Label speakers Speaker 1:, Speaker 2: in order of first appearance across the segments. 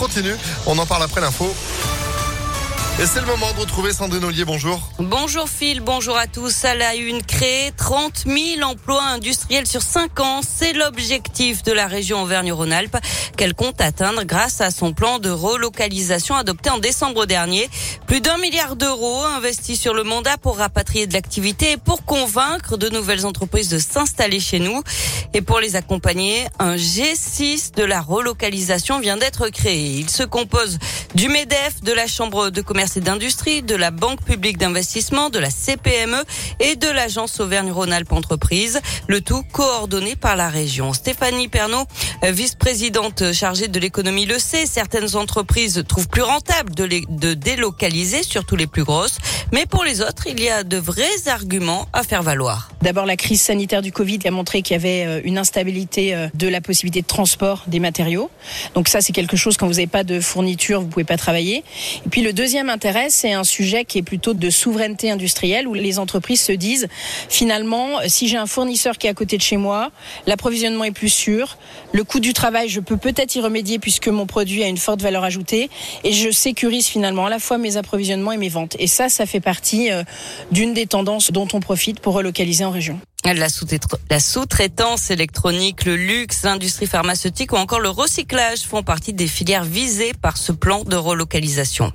Speaker 1: continue. On en parle après l'info. Et c'est le moment de retrouver Sandrine Ollier. Bonjour.
Speaker 2: Bonjour Phil, bonjour à tous. À la une, créer 30 000 emplois industriels sur 5 ans, c'est l'objectif de la région Auvergne-Rhône-Alpes qu'elle compte atteindre grâce à son plan de relocalisation adopté en décembre dernier. Plus d'un milliard d'euros investis sur le mandat pour rapatrier de l'activité et pour convaincre de nouvelles entreprises de s'installer chez nous. Et pour les accompagner, un G6 de la relocalisation vient d'être créé. Il se compose du MEDEF, de la Chambre de commerce et d'industrie, de la Banque publique d'investissement, de la CPME et de l'Agence Auvergne-Rhône-Alpes Entreprises, le tout coordonné par la région. Stéphanie Pernaud, vice-présidente chargée de l'économie, le sait, certaines entreprises trouvent plus rentable de, les, de délocaliser, surtout les plus grosses, mais pour les autres, il y a de vrais arguments à faire valoir.
Speaker 3: D'abord, la crise sanitaire du Covid a montré qu'il y avait euh, une instabilité euh, de la possibilité de transport des matériaux. Donc ça, c'est quelque chose quand vous n'avez pas de fourniture, vous pouvez pas travailler. Et puis le deuxième intérêt, c'est un sujet qui est plutôt de souveraineté industrielle où les entreprises se disent finalement, si j'ai un fournisseur qui est à côté de chez moi, l'approvisionnement est plus sûr, le coût du travail, je peux peut-être y remédier puisque mon produit a une forte valeur ajoutée et je sécurise finalement à la fois mes approvisionnements et mes ventes. Et ça, ça fait partie euh, d'une des tendances dont on profite pour relocaliser en région.
Speaker 2: La sous-traitance électronique, le luxe, l'industrie pharmaceutique ou encore le recyclage font partie des filières visées par ce plan de relocalisation.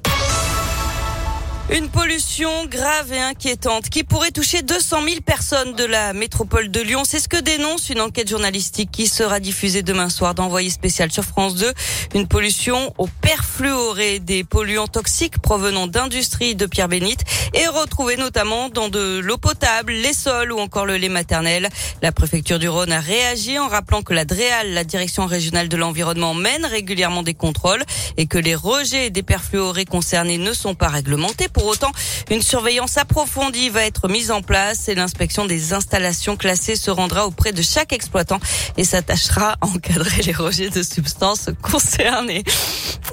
Speaker 2: Une pollution grave et inquiétante qui pourrait toucher 200 000 personnes de la métropole de Lyon. C'est ce que dénonce une enquête journalistique qui sera diffusée demain soir d'envoyé spécial sur France 2. Une pollution au perfluoré, des polluants toxiques provenant d'industries de pierre bénite et retrouvés notamment dans de l'eau potable, les sols ou encore le lait maternel. La préfecture du Rhône a réagi en rappelant que la DREAL, la direction régionale de l'environnement, mène régulièrement des contrôles et que les rejets des perfluorés concernés ne sont pas réglementés. Pour autant, une surveillance approfondie va être mise en place et l'inspection des installations classées se rendra auprès de chaque exploitant et s'attachera à encadrer les rejets de substances concernées.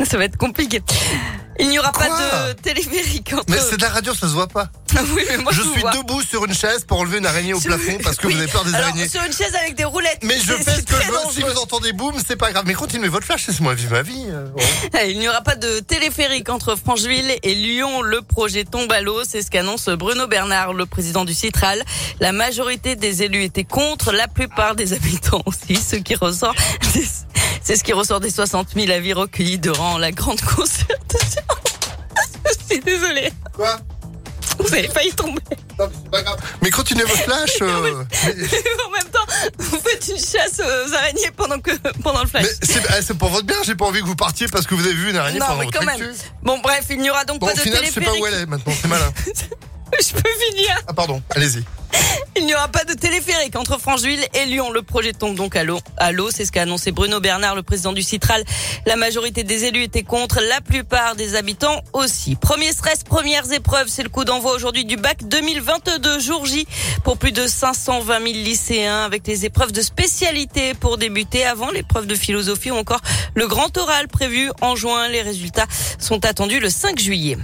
Speaker 2: Ça va être compliqué. Il n'y aura
Speaker 1: Quoi
Speaker 2: pas de téléphérique entre...
Speaker 1: Mais c'est de la radio, ça se voit pas.
Speaker 2: oui, mais moi,
Speaker 1: Je
Speaker 2: vous
Speaker 1: suis
Speaker 2: vois.
Speaker 1: debout sur une chaise pour enlever une araignée au plafond parce que
Speaker 2: Oui.
Speaker 1: vous avez peur des
Speaker 2: Alors,
Speaker 1: araignées.
Speaker 2: sur une chaise avec des roulettes.
Speaker 1: Mais je fais ce que je veux. Si vous entendez boum, c'est pas grave. Mais continuez votre flash, laissez-moi vivre ma vie. euh.
Speaker 2: Il n'y aura pas de téléphérique entre Francheville et Lyon. Le projet tombe à l'eau. C'est ce qu'annonce Bruno Bernard, le président du Citral. La majorité des élus étaient contre, la plupart des habitants aussi. Ce qui ressort, c'est ce qui ressort des 60 000 avis recueillis durant la grande concertation. Je suis désolée.
Speaker 1: Quoi?
Speaker 2: Vous avez failli tomber.
Speaker 1: Non, mais c'est pas grave. Mais continuez votre flash. euh, mais
Speaker 2: en même temps, vous faites une chasse aux araignées pendant que, pendant le flash.
Speaker 1: mais c'est pour votre bien. J'ai pas envie que vous partiez parce que vous avez vu une araignée
Speaker 2: Non,
Speaker 1: pendant
Speaker 2: mais
Speaker 1: votre
Speaker 2: quand même. Bon, bref, il n'y aura donc
Speaker 1: Bon,
Speaker 2: pas
Speaker 1: au
Speaker 2: de
Speaker 1: final, je sais pas où elle est maintenant. C'est malin.
Speaker 2: Je peux finir.
Speaker 1: Ah, pardon. Allez-y.
Speaker 2: Il n'y aura pas de téléphérique entre Francheville et Lyon. Le projet tombe donc à l'eau. C'est ce qu'a annoncé Bruno Bernard, le président du Citral. La majorité des élus étaient contre, la plupart des habitants aussi. Premier stress, premières épreuves, c'est le coup d'envoi aujourd'hui du bac 2022 jour J pour plus de 520 000 lycéens avec les épreuves de spécialité pour débuter avant l'épreuve de philosophie ou encore le grand oral prévu en juin. Les résultats sont attendus le 5 juillet.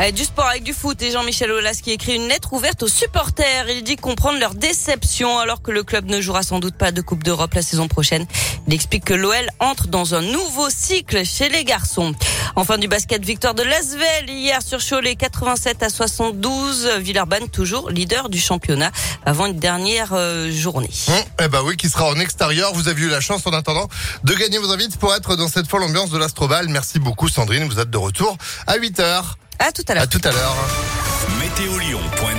Speaker 2: Allez, du sport avec du foot et Jean-Michel Aulas qui écrit une lettre ouverte aux supporters. Il dit comprendre leur déception alors que le club ne jouera sans doute pas de Coupe d'Europe la saison prochaine. Il explique que l'OL entre dans un nouveau cycle chez les garçons. Enfin du basket, victoire de Lasvel hier sur Cholet 87 à 72. Villeurbanne toujours leader du championnat avant une dernière euh, journée.
Speaker 1: Eh ben oui, qui sera en extérieur. Vous avez eu la chance en attendant de gagner vos invites pour être dans cette folle ambiance de l'Astrobal. Merci beaucoup Sandrine. Vous êtes de retour à 8 heures.
Speaker 2: À tout à l'heure.
Speaker 1: À tout à l'heure.